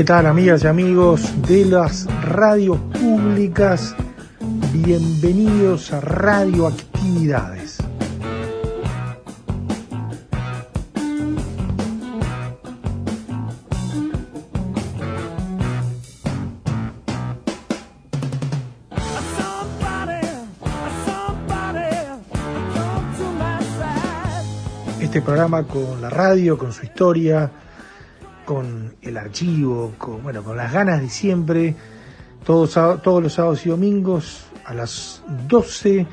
¿Qué tal amigas y amigos de las radios públicas? Bienvenidos a Radioactividades. Este programa con la radio, con su historia, con el archivo, con, bueno, con las ganas de siempre, todos, todos los sábados y domingos a las 12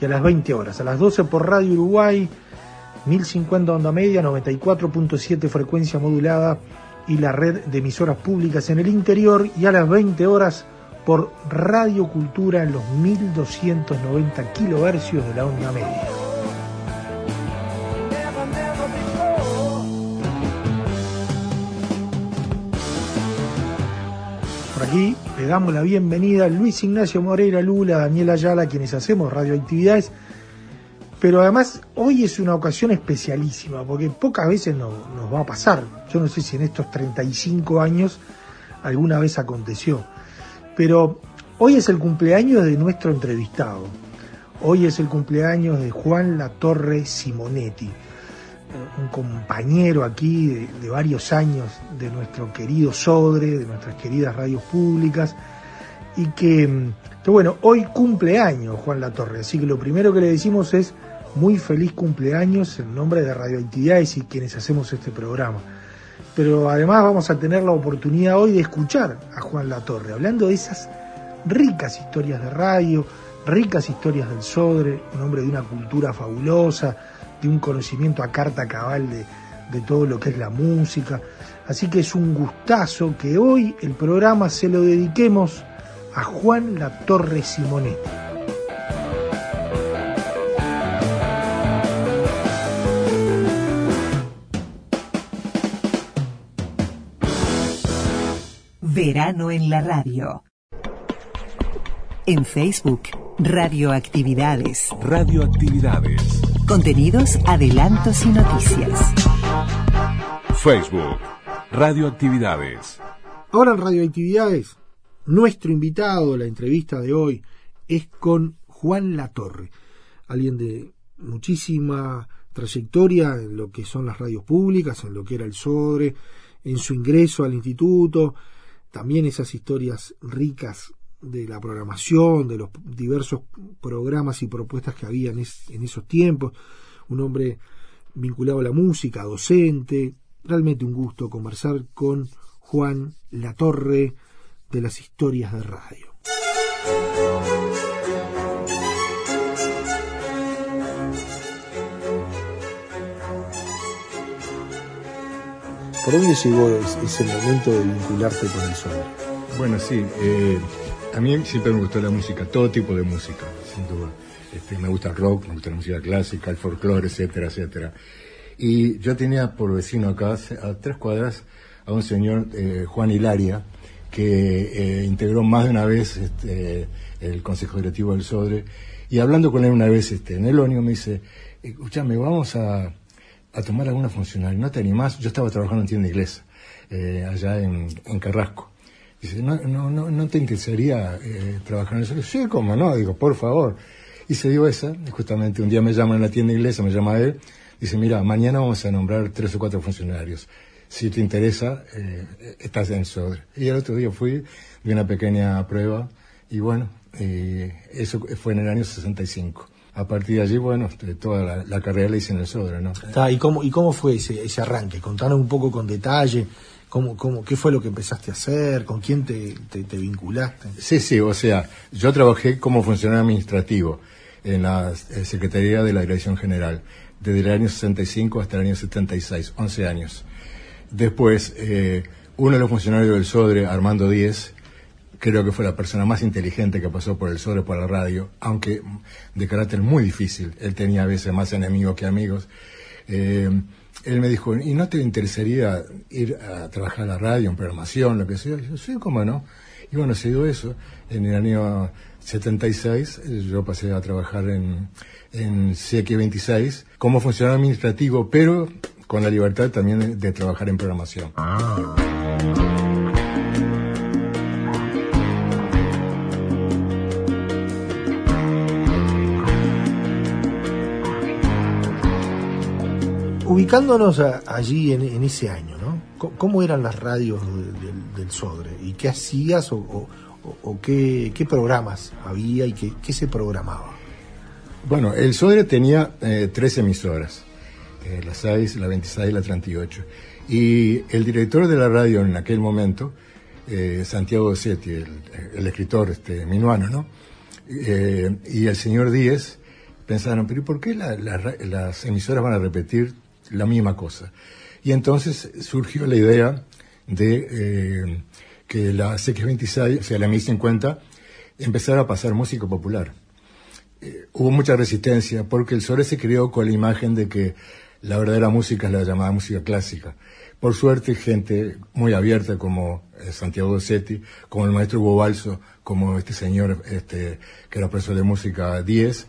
y a las 20 horas. A las 12 por Radio Uruguay, 1050 onda media, 94.7 frecuencia modulada y la red de emisoras públicas en el interior y a las 20 horas por Radio Cultura en los 1290 kilohercios de la onda media. Aquí le damos la bienvenida a Luis Ignacio Moreira Lula, Daniel Ayala, quienes hacemos radioactividades. Pero además hoy es una ocasión especialísima, porque pocas veces nos va a pasar. Yo no sé si en estos 35 años alguna vez aconteció. Pero hoy es el cumpleaños de nuestro entrevistado. Hoy es el cumpleaños de Juan Latorre Simonetti un compañero aquí de, varios años de nuestro querido Sodre, de nuestras queridas radios públicas, y que, que, bueno, hoy cumpleaños Juan Latorre, así que lo primero que le decimos es muy feliz cumpleaños en nombre de Radioactividades y quienes hacemos este programa. Pero además vamos a tener la oportunidad hoy de escuchar a Juan Latorre, hablando de esas ricas historias de radio, ricas historias del Sodre, un hombre de una cultura fabulosa, de un conocimiento a carta cabal de, de, todo lo que es la música. Así que es un gustazo que hoy el programa se lo dediquemos a Juan La Torre Simonetti. Verano en la radio. En Facebook, Radioactividades. Radioactividades. Contenidos, adelantos y noticias. Facebook, Radioactividades. Ahora en Radioactividades, nuestro invitado, la entrevista de hoy, es con Juan Latorre, alguien de muchísima trayectoria en lo que son las radios públicas, en lo que era el Sodre, en su ingreso al instituto, también esas historias ricas de la programación, de los diversos programas y propuestas que había en, es, en, esos tiempos, un hombre vinculado a la música, docente, realmente un gusto conversar con Juan Latorre de las historias de radio. ¿Por dónde llegó ese momento de vincularte con el sol? Bueno, sí, eh, a mí siempre me gustó la música, todo tipo de música, sin duda. Este, me gusta el rock, me gusta la música clásica, el folclore, etcétera, etcétera. Y yo tenía por vecino acá, a tres cuadras, a un señor, eh, Juan Hilaria, que eh, integró más de una vez este, el Consejo Directivo del Sodre. Y hablando con él una vez este, en el ónimo, me dice, escúchame, vamos a, tomar alguna funcionaria, ¿no te animás? Yo estaba trabajando en tienda inglesa, eh, allá en Carrasco. Dice, ¿no, no, no, no te interesaría eh, trabajar en eso? Sí, cómo no, digo, por favor. Y se dio esa, justamente un día me llaman en la tienda inglesa, me llama él, dice, mira, mañana vamos a nombrar tres o cuatro funcionarios. Si te interesa, eh, estás en Sodre. Y el otro día fui, di una pequeña prueba, y bueno, eh, eso fue en el año 65. A partir de allí, bueno, toda la, la carrera la hice en el Sodre, ¿no? ¿y, cómo, ¿Y cómo fue ese, ese arranque? Contanos un poco con detalle. ¿Cómo, cómo, ¿Qué fue lo que empezaste a hacer? ¿Con quién te, te, te, vinculaste? Sí, sí, o sea, yo trabajé como funcionario administrativo en la Secretaría de la Dirección General, desde el año 65 hasta el año 76, 11 años. Después, eh, uno de los funcionarios del SODRE, Armando Díez, creo que fue la persona más inteligente que pasó por el sobre por la radio, aunque de carácter muy difícil. Él tenía a veces más enemigos que amigos. Eh, él me dijo, ¿y no te interesaría ir a trabajar a la radio, en programación, lo que sea? yo, sí, cómo no. Y bueno, se dio eso. En el año 76 eh, yo pasé a trabajar en, en CX26 como funcionario administrativo, pero con la libertad también de, de trabajar en programación. Ubicándonos allí en, ese año, ¿no? ¿Cómo eran las radios de- del- Sodre? ¿Y qué hacías o, qué, programas había y qué, se programaba? Bueno, el Sodre tenía eh, tres emisoras, eh, la 6, la 26 y la 38. Y el director de la radio en aquel momento, eh, Santiago Setti, el, escritor este, minuano, ¿no? Eh, y el señor Díez pensaron, pero ¿y por qué las emisoras van a repetir la misma cosa? Y entonces surgió la idea de eh, que la CX26, o sea, la 1050, empezara a pasar música popular hubo mucha resistencia porque el Sore se creó con la imagen de que la verdadera música es la llamada música clásica. Por suerte, gente muy abierta como eh, Santiago Dossetti, como el maestro Hugo Balso, como este señor este, que era profesor de música 10,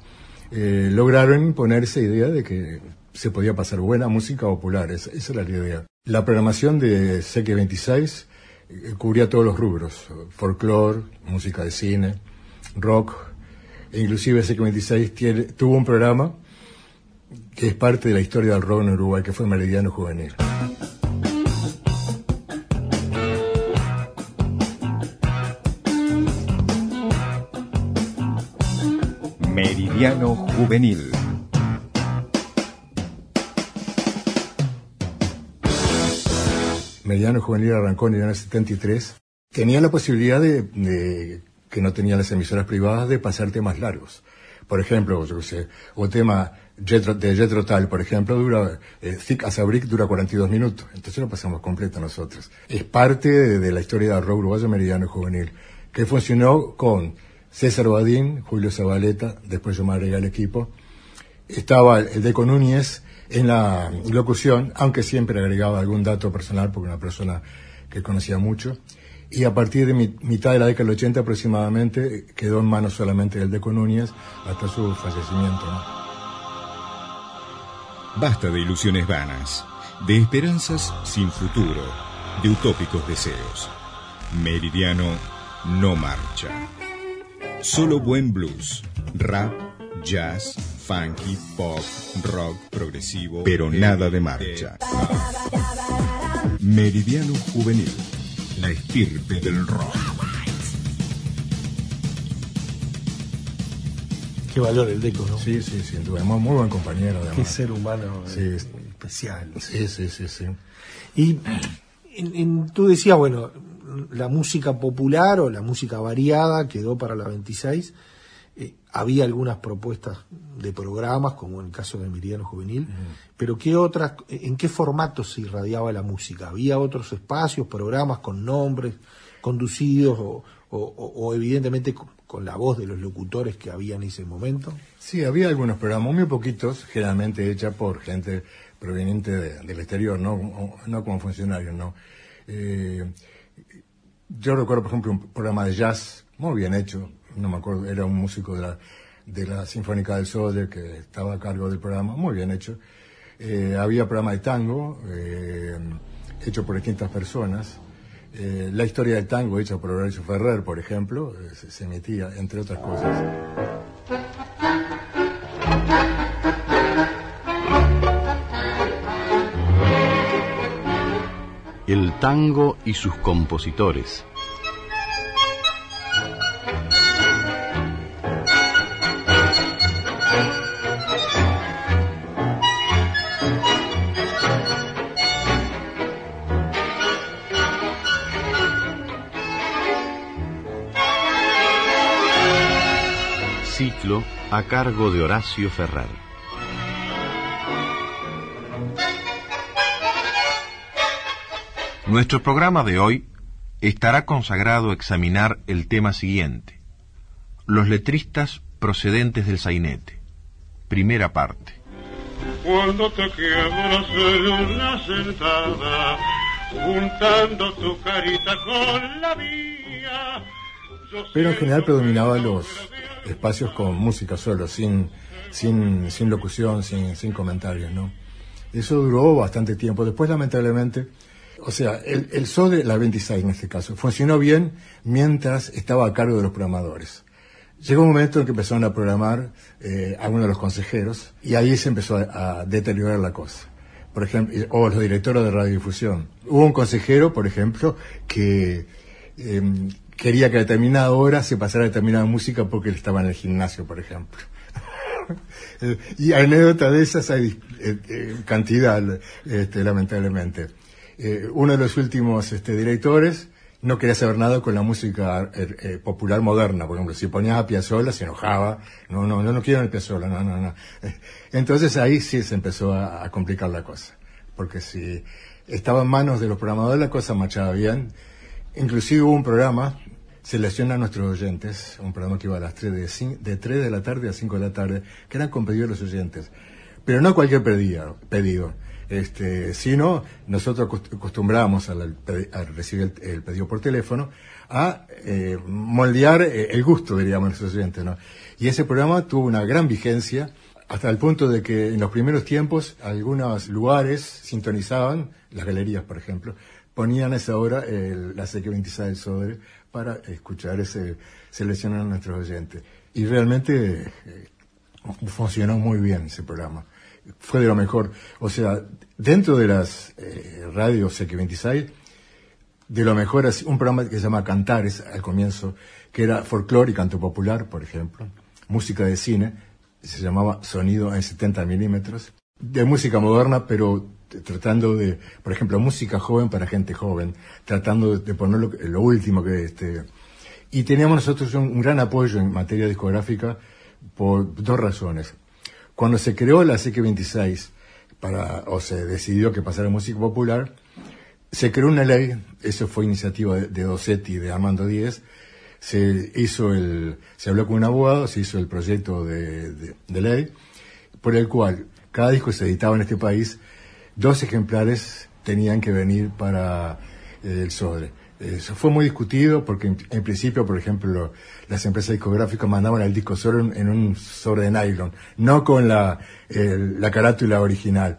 eh, lograron imponer esa idea de que se podía pasar buena música popular. Esa, esa era la idea. La programación de Seque 26 eh, cubría todos los rubros, folclore, música de cine, rock, e inclusive CX26 tiene, tuvo un programa que es parte de la historia del rock en Uruguay, que fue Meridiano Juvenil. Meridiano Juvenil. Meridiano Juvenil arrancó en el año 73. Tenía la posibilidad de, de- que no tenían las emisoras privadas, de pasar temas largos. Por ejemplo, yo sé, un tema de Jetro Tal, por ejemplo, dura, eh, Thick as a Brick dura 42 minutos. Entonces lo pasamos completo nosotros. Es parte de, de la historia del rock uruguayo Meridiano Juvenil, que funcionó con César Badín, Julio Zabaleta, después yo me agregué al equipo, estaba el Deco Núñez en la locución, aunque siempre agregaba algún dato personal, porque una persona que conocía mucho. Y a partir de mi- mitad de la década del 80 aproximadamente, quedó en manos solamente del Deco Núñez hasta su fallecimiento. Basta de ilusiones vanas, de esperanzas sin futuro, de utópicos deseos. Meridiano no marcha. Solo buen blues, rap, jazz, funky, pop, rock, progresivo, pero nada de marcha. Meridiano juvenil, la estirpe del rock. Qué valor el Deco, ¿no? Sí, sí, duda. Muy, muy buen compañero, además. Qué ser humano Sí, eh, es- especial. Sí, sí, sí, sí. Y en- en- tú decías, bueno, la música popular o la música variada quedó para la 26. Había algunas propuestas de programas, como en el caso de Meridiano Juvenil, pero ¿qué otras, en qué formato se irradiaba la música? ¿Había otros espacios, programas con nombres conducidos o, o- o- o evidentemente con, con la voz de los locutores que había en ese momento? Sí, había algunos programas, muy poquitos, generalmente hechas por gente proveniente de- del exterior, no, no como funcionarios, no. Eh, yo recuerdo, por ejemplo, un programa de jazz muy bien hecho, no me acuerdo, era un músico de la, de la Sinfónica del Sol que estaba a cargo del programa, muy bien hecho. Eh, había programa de tango, eh, hecho por distintas personas. Eh, la historia del tango, hecha por Horacio Ferrer, por ejemplo, eh, se, se emitía, entre otras cosas. El tango y sus compositores. A cargo de Horacio Ferrer. Nuestro programa de hoy estará consagrado a examinar el tema siguiente. Los letristas procedentes del sainete. Primera parte. Cuando te quiero una sentada, juntando tu carita con la mía. Pero en general predominaban los espacios con música solo, sin, sin, sin locución, sin, sin comentarios, ¿no? Eso duró bastante tiempo. Después, lamentablemente, o sea, el, el SODE, la 26 en este caso, funcionó bien mientras estaba a cargo de los programadores. Llegó un momento en que empezaron a programar eh, algunos de los consejeros y ahí se empezó a, deteriorar la cosa. Por ejemplo, o los directores de radiodifusión. Hubo un consejero, por ejemplo, que em, quería que a determinada hora se pasara determinada música porque él estaba en el gimnasio, por ejemplo. y anécdotas de esas hay eh, eh, cantidad, este, lamentablemente. uno de los últimos este, directores no quería saber nada con la música eh, eh, popular moderna. Por ejemplo, si ponías a Piazzolla se enojaba. No, no, no, no quiero el Piazzolla, no, no, no. Entonces ahí sí se empezó a, complicar la cosa. Porque si estaba en manos de los programadores la cosa marchaba bien. Inclusive hubo un programa, selecciona a nuestros oyentes, un programa que iba a las 3 de, de 3 de la tarde a 5 de la tarde, que eran con pedidos de los oyentes. Pero no cualquier pedido. pedido este, sino nosotros acostumbramos al, recibir el, pedido por teléfono a eh, moldear eh, el gusto, diríamos, nuestros oyentes. ¿no? Y ese programa tuvo una gran vigencia hasta el punto de que en los primeros tiempos algunos lugares sintonizaban, las galerías por ejemplo, ponían a esa hora el, la CQ26 del Sodre para escuchar ese, seleccionar a nuestros oyentes. Y realmente eh, funcionó muy bien ese programa fue de lo mejor. O sea, dentro de las eh, radios X26, de lo mejor es un programa que se llama Cantares al comienzo, que era folclore y canto popular, por ejemplo, música de cine, se llamaba Sonido en 70 milímetros, de música moderna, pero tratando de, por ejemplo, música joven para gente joven, tratando de, poner lo, último que este. Y teníamos nosotros un gran apoyo en materia discográfica por dos razones. Cuando se creó la CQ26, para, o se decidió que pasara música popular, se creó una ley, eso fue iniciativa de, de Dossetti y de Armando Díez, se hizo el, se habló con un abogado, se hizo el proyecto de, de, ley, por el cual cada disco se editaba en este país, dos ejemplares tenían que venir para el Sodre. Eso fue muy discutido porque en, principio, por ejemplo, las empresas discográficas mandaban el disco solo en, un sobre de nylon, no con la, la carátula original.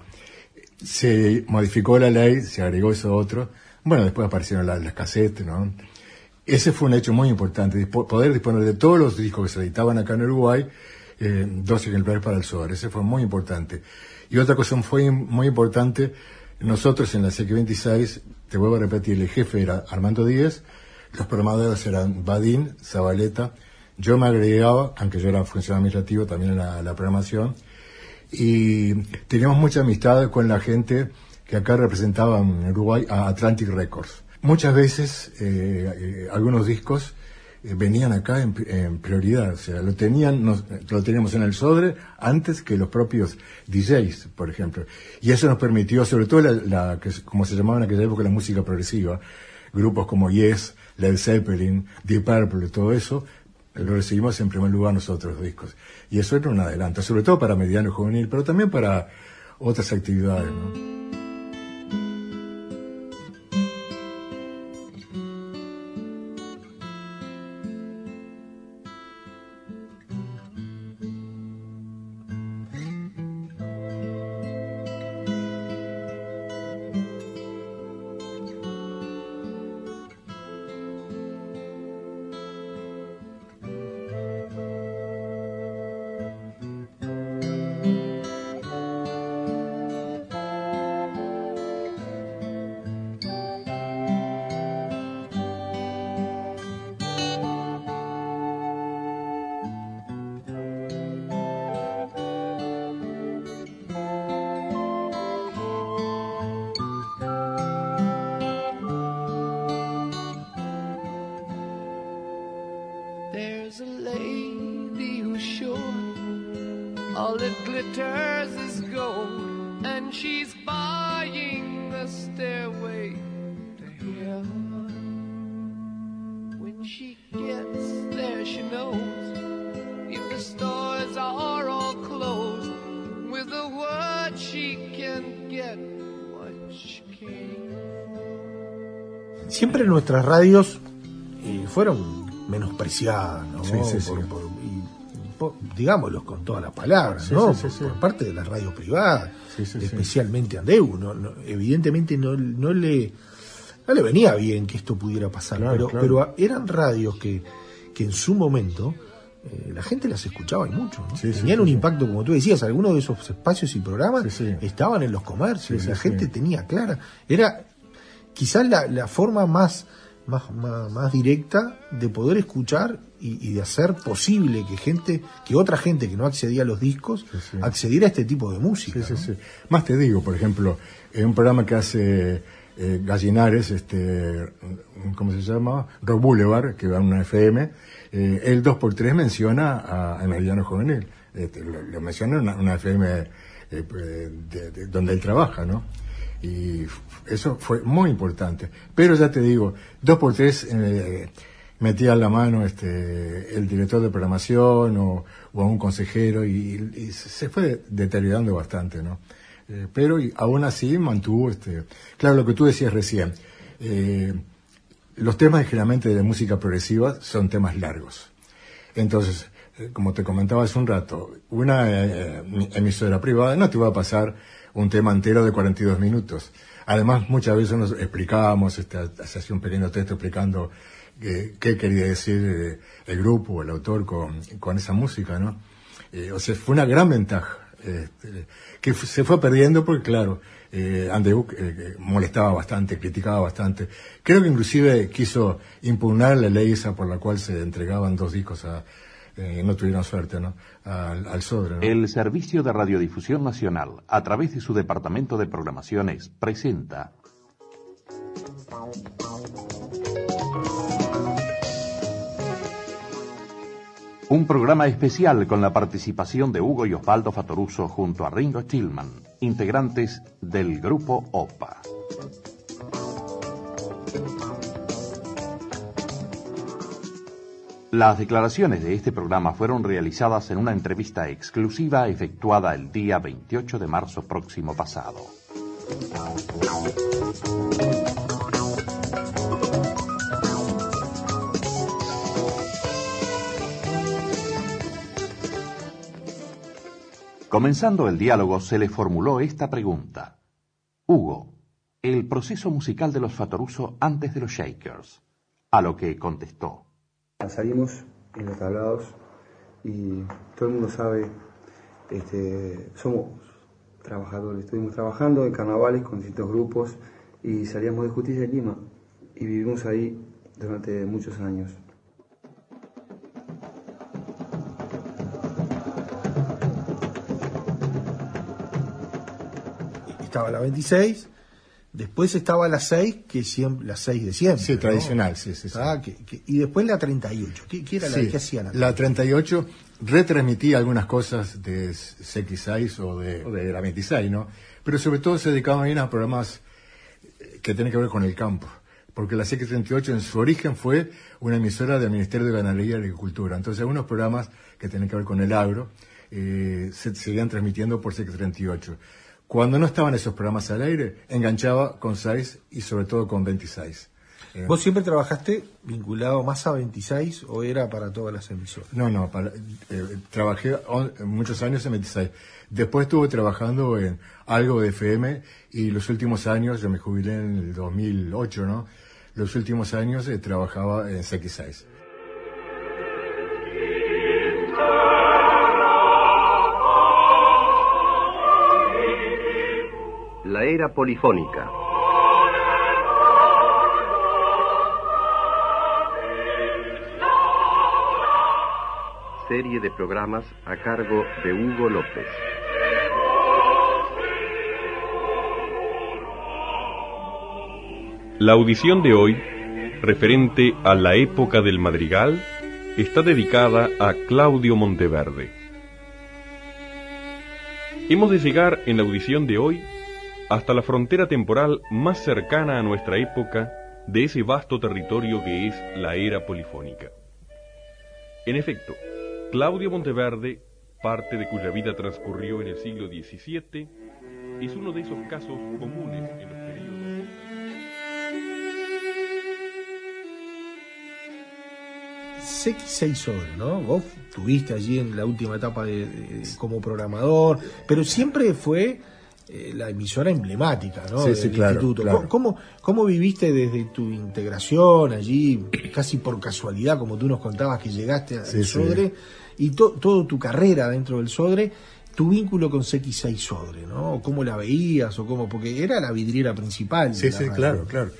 Se modificó la ley, se agregó eso otro. Bueno, después aparecieron las casetes, ¿no? Ese fue un hecho muy importante, poder disponer de todos los discos que se editaban acá en Uruguay, eh, dos ejemplares para el sobre. Ese fue muy importante. Y otra cosa fue muy importante, nosotros en la CQ26 te vuelvo a repetir, el jefe era Armando Díez, los programadores eran Badín, Zabaleta, yo me agregaba, aunque yo era funcionario administrativo también en la, programación, y teníamos mucha amistad con la gente que acá representaba en Uruguay a Atlantic Records. Muchas veces eh, eh, algunos discos venían acá en, prioridad, o sea, lo tenían, lo teníamos en el Sodre antes que los propios DJs, por ejemplo. Y eso nos permitió, sobre todo la, que, como se llamaba en aquella época la música progresiva, grupos como Yes, Led Zeppelin, Deep Purple, todo eso, lo recibimos en primer lugar nosotros los discos. Y eso era un adelanto, sobre todo para mediano juvenil, pero también para otras actividades, ¿no? Siempre nuestras radios eh, fueron menospreciadas, ¿no? Sí, sí, sí. Por- por- y por- digámoslo con todas las palabras, ¿no? por, parte de las radios privadas, especialmente Andeu. No, no- evidentemente no, no le no le venía bien que esto pudiera pasar, Claro, pero, claro. pero eran radios que, que en su momento eh, la gente las escuchaba y mucho. ¿no? Sí, sí, Tenían sí, un sí. impacto, como tú decías, algunos de esos espacios y programas estaban en los comercios, la gente tenía clara. Era quizás la, la forma más, más, más, más directa de poder escuchar y, y de hacer posible que gente, que otra gente que no accedía a los discos, Sí, sí. accediera a este tipo de música. Más te digo, por ejemplo, en un programa que hace eh, Gallinares, este, ¿cómo se llama? Rock Boulevard, que va en una FM, eh, el 2x3 menciona a, a Meridiano Juvenil. Este, lo, lo menciona en una, una FM eh, de- de- donde él trabaja, ¿no? Y eso fue muy importante. Pero ya te digo, 2x3 eh, metía la mano este, el director de programación o, o a un consejero y, se fue deteriorando bastante, ¿no? Eh, pero aún así mantuvo, este, claro, lo que tú decías recién, eh, los temas generalmente de música progresiva son temas largos. Entonces, eh, como te comentaba hace un rato, una eh, eh, emisora privada no te va a pasar un tema entero de 42 minutos. Además, muchas veces nos explicábamos, este, hacía un pequeño texto explicando eh, qué quería decir eh, el grupo o el autor con, con esa música, ¿no? Eh, o sea, fue una gran ventaja, este, que se fue perdiendo porque, claro, eh, Andeu eh, molestaba bastante, criticaba bastante. Creo que inclusive quiso impugnar la ley esa por la cual se entregaban dos discos a, eh, no tuvieron suerte, ¿no? Al. El Servicio de Radiodifusión Nacional, a través de su Departamento de Programaciones, presenta un programa especial con la participación de Hugo y Osvaldo Fatoruso junto a Ringo Tillman, integrantes del grupo OPA. Las declaraciones de este programa fueron realizadas en una entrevista exclusiva efectuada el día 28 de marzo próximo pasado. Comenzando el diálogo se le formuló esta pregunta. Hugo, el proceso musical de los Fatoruso antes de los Shakers. A lo que contestó. Salimos en los tablados y todo el mundo sabe, este, somos trabajadores, estuvimos trabajando en carnavales con distintos grupos y salíamos de Justicia de Lima y vivimos ahí durante muchos años. Estaba la 26, después estaba la 6, que siempre, la 6 de siempre. Sí, ¿no? tradicional, sí, sí, sí. Ah, que- que- y después la 38. ¿Qué, qué era Sí, la que hacían acá? La 38 retransmitía algunas cosas de CX6 o de, o de la 26, ¿no? Pero sobre todo se dedicaban bien a programas eh, que tienen que ver con el campo. Porque la CX38 en su origen fue una emisora del Ministerio de Ganadería y Agricultura. Entonces algunos programas que tienen que ver con el agro eh, se seguían transmitiendo por CX38. Cuando no estaban esos programas al aire, enganchaba con 6 y sobre todo con 26. Eh, ¿Vos siempre trabajaste vinculado más a 26 o era para todas las emisoras? No, no, para- eh, trabajé on- muchos años en 26. Después estuve trabajando en algo de FM y los últimos años, yo me jubilé en el 2008, ¿no? Los últimos años eh, trabajaba en CX6. Polifónica. Serie de programas a cargo de Hugo López. La audición de hoy, referente a la época del madrigal, está dedicada a Claudio Monteverde. Hemos de llegar en la audición de hoy hasta la frontera temporal más cercana a nuestra época de ese vasto territorio que es la era polifónica. En efecto, Claudio Monteverde, parte de cuya vida transcurrió en el siglo XVII, es uno de esos casos comunes en los periodos. CX6 Sobre, ¿no? Vos tuviste allí en la última etapa de- como programador, pero siempre fue eh, la emisora emblemática, ¿no? Sí, sí, Del claro, instituto. claro. ¿Cómo, cómo viviste desde tu integración allí, casi por casualidad, como tú nos contabas que llegaste al Sí. Sodre, y to- toda tu carrera dentro del Sodre, tu vínculo con CX6 Sodre, ¿no? O ¿Cómo la veías? o cómo Porque era la vidriera principal. Sí, sí, radio. claro, claro.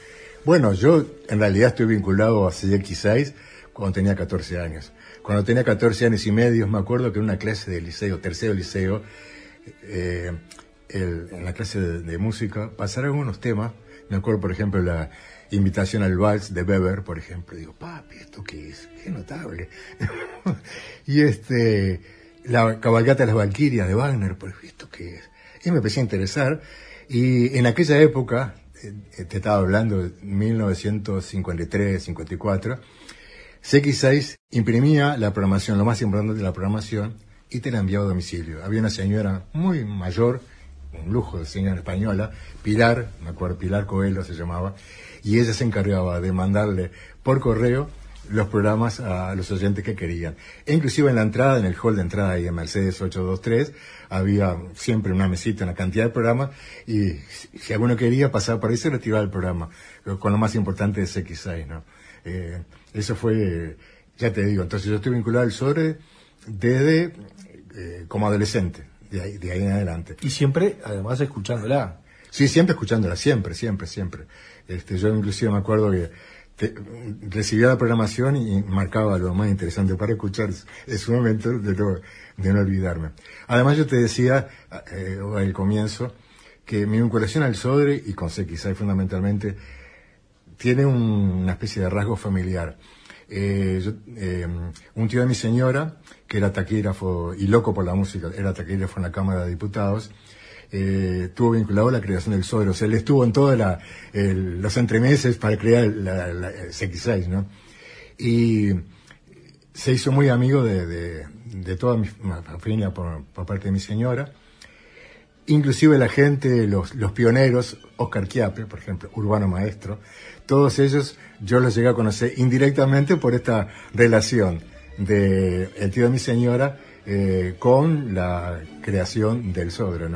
Bueno, yo en realidad estoy vinculado a CX6 cuando tenía 14 años. Cuando tenía 14 años y medio, me acuerdo que en una clase de liceo, tercero liceo, eh, el- en la clase de, música, pasaron unos temas. Me acuerdo, por ejemplo, la invitación al vals de Weber, por ejemplo. Digo, papi, ¿esto qué es? Qué notable. y este, la cabalgata de las Valquirias de Wagner, por ¿esto qué es? Y me empecé a interesar. Y en aquella época, eh, te estaba hablando de 1953, 54, CX6 imprimía la programación, lo más importante de la programación, y te la enviaba a domicilio. Había una señora muy mayor, un lujo de señora española, Pilar, me acuerdo, Pilar Coelho se llamaba, y ella se encargaba de mandarle por correo los programas a los oyentes que querían. E inclusive en la entrada, en el hall de entrada ahí en Mercedes 823, había siempre una mesita, una cantidad de programas, y si alguno quería pasar por ahí, se retiraba el programa, con lo más importante de CX6, ¿no? Eh, eso fue, ya te digo, entonces yo estoy vinculado al sobre desde eh, como adolescente, de ahí, de ahí en adelante. Y siempre, además, escuchándola. Sí, siempre escuchándola, siempre, siempre, siempre. Este, yo inclusive me acuerdo que te- recibía la programación y marcaba lo más interesante para escuchar es un momento de no, de no olvidarme. Además yo te decía eh, al comienzo que mi vinculación al Sodre y con CXI fundamentalmente tiene un- una especie de rasgo familiar. Eh, eh, un tío de mi señora, que era taquígrafo y loco por la música, era taquígrafo en la Cámara de Diputados, eh, estuvo vinculado a la creación del Sodre. O sea, él estuvo en todos los entremeses para crear la, la- el CX6, ¿no? Y se hizo muy amigo de, de- de toda mi familia por, parte de mi señora. Inclusive la gente, los, los pioneros, Oscar Chiape, por ejemplo, Urbano Maestro, todos ellos yo los llegué a conocer indirectamente por esta relación de el tío de mi señora eh, con la creación del Sodre.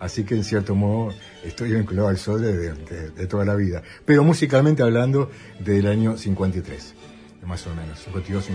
Así que en cierto modo estoy vinculado al Sodre de, de- toda la vida. Pero musicalmente hablando del año 53, más o menos, 52,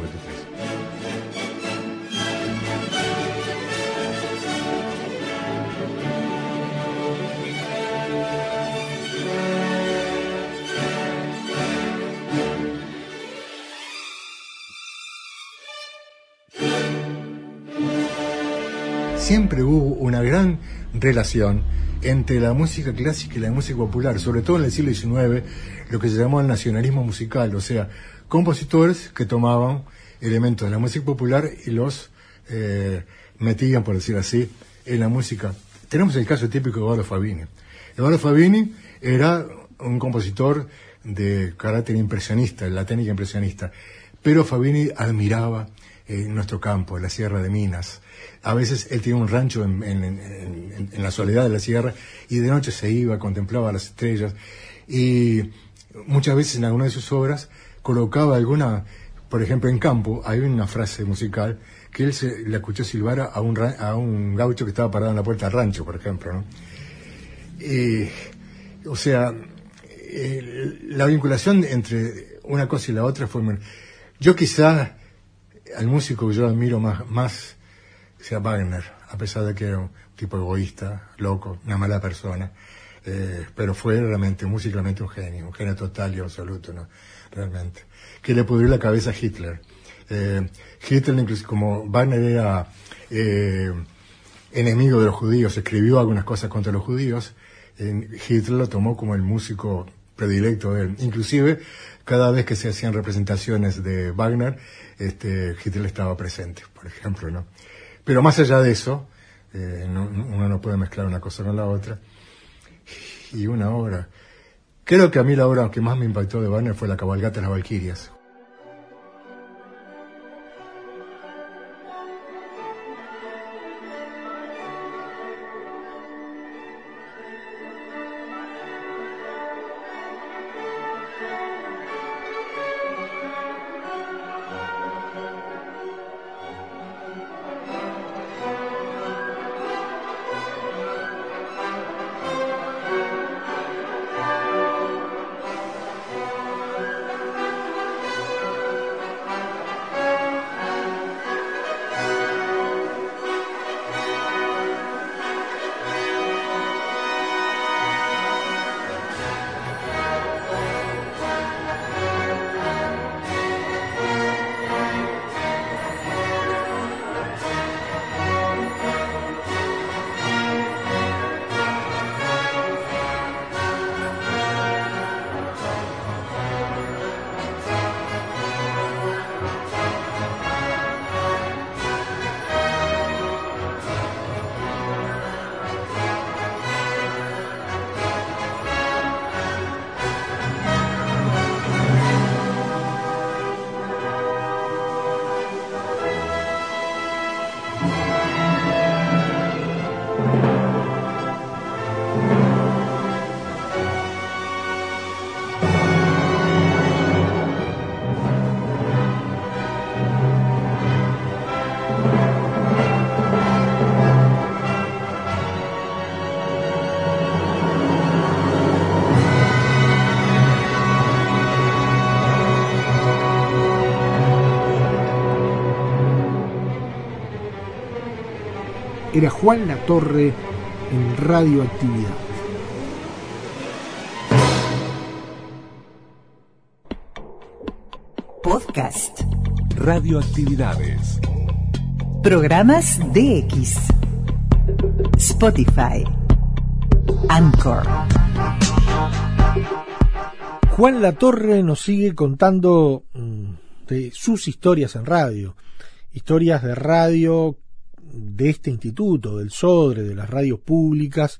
siempre hubo una gran relación entre la música clásica y la música popular, sobre todo en el siglo XIX, lo que se llamó el nacionalismo musical, o sea, compositores que tomaban elementos de la música popular y los eh, metían, por decir así, en la música. Tenemos el caso típico de Eduardo Fabini. Eduardo Fabini era un compositor de carácter impresionista, la técnica impresionista, pero Fabini admiraba eh, nuestro campo, la Sierra de Minas. A veces él tenía un rancho en, en- en- en- en la soledad de la sierra y de noche se iba, contemplaba las estrellas y muchas veces en alguna de sus obras colocaba alguna, por ejemplo en campo, hay una frase musical que él se le escuchó silbar a un, a un gaucho que estaba parado en la puerta del rancho, por ejemplo. ¿no? Y, o sea, eh, la vinculación entre una cosa y la otra fue... Yo quizá al músico que yo admiro más, más sea Wagner, a pesar de que era un tipo egoísta, loco, una mala persona, eh, pero fue realmente musicalmente un genio, un genio total y absoluto, ¿no? Realmente. Que le pudrió la cabeza a Hitler. Eh, Hitler, incluso como Wagner era eh, enemigo de los judíos, escribió algunas cosas contra los judíos, Hitler lo tomó como el músico predilecto de él. Inclusive, cada vez que se hacían representaciones de Wagner, este, Hitler estaba presente, por ejemplo, ¿no? Pero más allá de eso, eh, no- no- uno no puede mezclar una cosa con la otra. Y una obra Creo que a mí la obra que más me impactó de Wagner fue La cabalgata de las Valquirias. Era Juan Latorre en Radioactividad. Podcast. Radioactividades. Programas DX. Spotify. Anchor. Juan Latorre nos sigue contando mm, de sus historias en radio. Historias de radio de este instituto, del SODRE, de las radios públicas,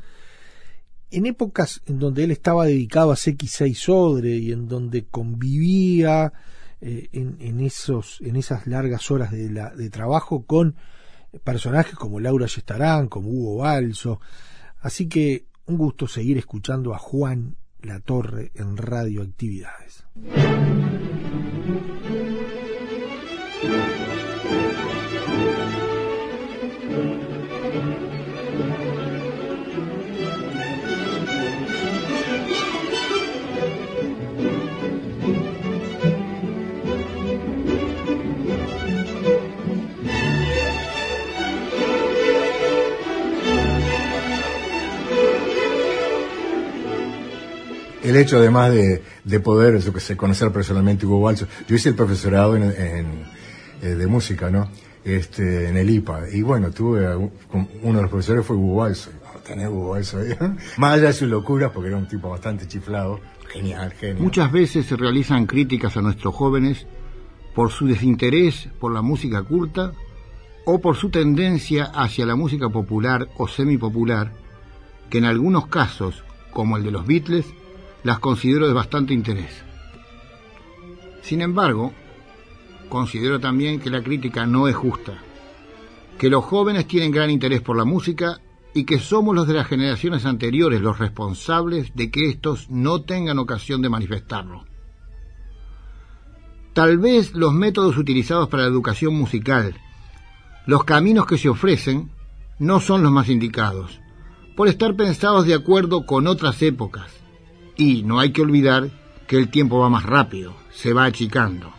en épocas en donde él estaba dedicado a CX6 Sodre y en donde convivía eh, en, esos, en esas largas horas de, trabajo con personajes como Laura Yestarán, como Hugo Balso. Así que un gusto seguir escuchando a Juan La Torre en Radioactividades. El hecho además de, de poder, yo que conocer personalmente Hugo Balso. Yo hice el profesorado en, eh, de música, ¿no? Este, en el IPA. Y bueno, tuve, uno de los profesores fue Hugo Balso. Tener Hugo Balso ahí. Más allá de sus locuras, porque era un tipo bastante chiflado. Genial, genial. Muchas veces se realizan críticas a nuestros jóvenes por su desinterés por la música culta o por su tendencia hacia la música popular o semipopular, que en algunos casos, como el de los Beatles, las considero de bastante interés. Sin embargo, considero también que la crítica no es justa, que los jóvenes tienen gran interés por la música y que somos los de las generaciones anteriores los responsables de que estos no tengan ocasión de manifestarlo. Tal vez los métodos utilizados para la educación musical, los caminos que se ofrecen, no son los más indicados, por estar pensados de acuerdo con otras épocas, y no hay que olvidar que el tiempo va más rápido, se va achicando.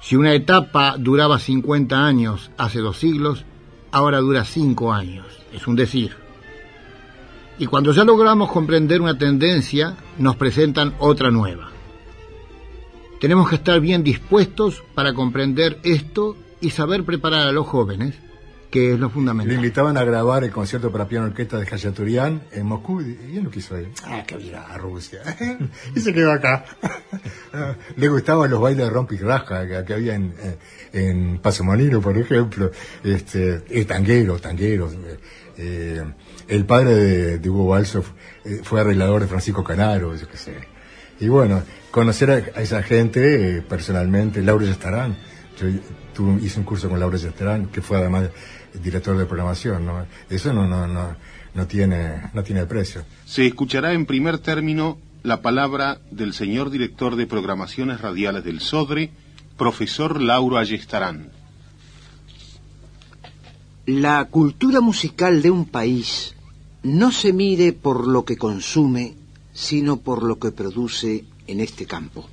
Si una etapa duraba 50 años hace dos siglos, ahora dura 5 años, es un decir. Y cuando ya logramos comprender una tendencia, nos presentan otra nueva. Tenemos que estar bien dispuestos para comprender esto y saber preparar a los jóvenes que es lo Le fundamental. invitaban a grabar el concierto para piano orquesta de Khachaturian en Moscú y él no quiso ir. Ah, que ir a Rusia. y se quedó acá. Le gustaban los bailes de rompi raja que, había en, eh, en Paso Molino, por ejemplo. Este, el tanguero, tangueros. eh, eh, el padre de, de Hugo Balso eh, fue arreglador de Francisco Canaro, yo qué sé. Y bueno, conocer a, esa gente eh, personalmente, Laura Estarán. Yo tuve- hice un curso con Laura Estarán, que fue además director de programación, ¿no? Eso no, no, no, no tiene, no tiene precio. Se escuchará en primer término la palabra del señor director de programaciones radiales del SODRE, profesor Lauro Ayestarán. La cultura musical de un país no se mide por lo que consume, sino por lo que produce en este campo.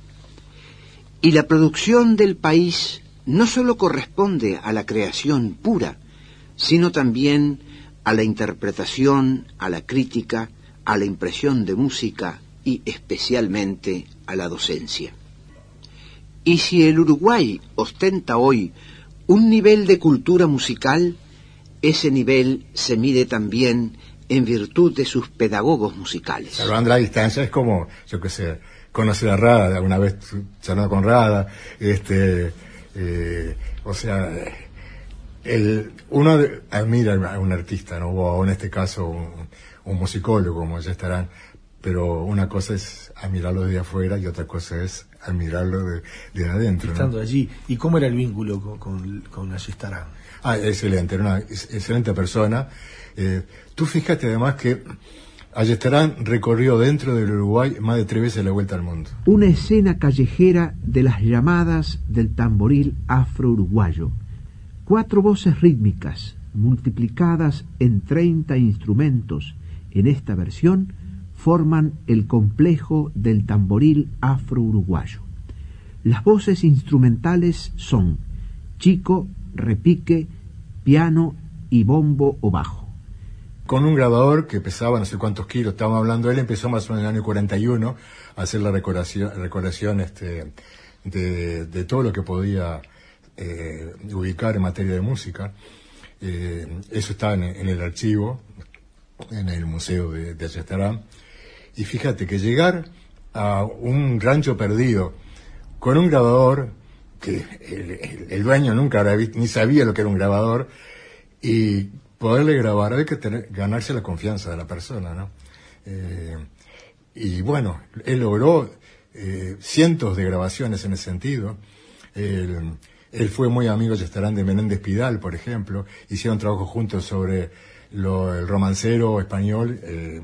Y la producción del país no solo corresponde a la creación pura, sino también a la interpretación, a la crítica, a la impresión de música y especialmente a la docencia. Y si el Uruguay ostenta hoy un nivel de cultura musical, ese nivel se mide también en virtud de sus pedagogos musicales. Salvando la distancia es como, yo qué sé, conocer a Rada, una vez charlando con Rada, este, eh, o sea, el, uno de- admira a un artista, ¿no? O en este caso un, un musicólogo, como ya estarán, pero una cosa es admirarlo desde afuera y otra cosa es admirarlo de, de adentro. ¿no? Estando allí. ¿Y cómo era el vínculo con, con, con Ayestarán? Ah, excelente, era una ex- excelente persona. Eh, tú fíjate además que Ayestarán recorrió dentro del Uruguay más de tres veces la vuelta al mundo. Una escena callejera de las llamadas del tamboril afro-uruguayo. Cuatro voces rítmicas, multiplicadas en 30 instrumentos en esta versión, forman el complejo del tamboril afro-uruguayo. Las voces instrumentales son chico, repique, piano y bombo o bajo. Con un grabador que pesaba no sé cuántos kilos, estábamos hablando, él empezó más o menos en el año 41 a hacer la recordación este, de todo lo que podía eh, ubicar en materia de música. Eh, eso está en, el archivo, en el museo de, de. Y fíjate que llegar a un rancho perdido con un grabador que el, dueño nunca había visto, ni sabía lo que era un grabador, y poderle grabar, hay que tener, ganarse la confianza de la persona, ¿no? Eh, y bueno, él logró eh, cientos de grabaciones en ese sentido. Él fue muy amigo de Estarán de Menéndez Pidal, por ejemplo. Hicieron trabajo juntos sobre lo- el romancero español eh,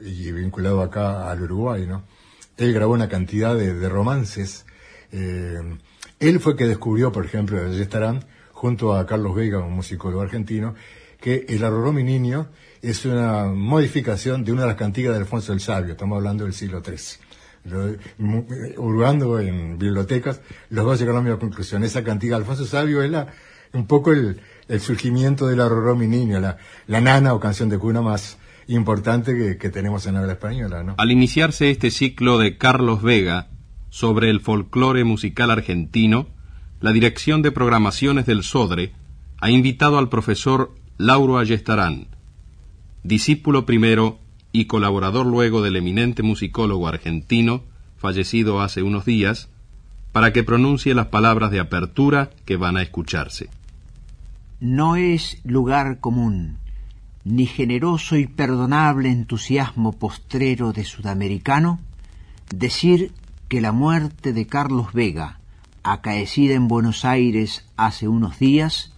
y vinculado acá al Uruguay, ¿no? Él grabó una cantidad de, romances. Eh, él fue que descubrió, por ejemplo, de Estarán, junto a Carlos Vega, un musicólogo argentino, que el Arroró mi niño es una modificación de una de las cantigas de Alfonso el Sabio, estamos hablando del siglo XIII. Hurgando en bibliotecas, los dos llegaron a la misma conclusión. Esa cantiga de Alfonso Sabio es la, un poco el, surgimiento del Arroró mi niño, la, la nana o canción de cuna más importante que, tenemos en habla española. Al iniciarse este ciclo de Carlos Vega sobre el folclore musical argentino, la Dirección de Programaciones del SODRE ha invitado al profesor Lauro Ayestarán, discípulo primero y colaborador luego del eminente musicólogo argentino, fallecido hace unos días, para que pronuncie las palabras de apertura que van a escucharse. No es lugar común, ni generoso y perdonable entusiasmo postrero de sudamericano, decir que la muerte de Carlos Vega, acaecida en Buenos Aires hace unos días,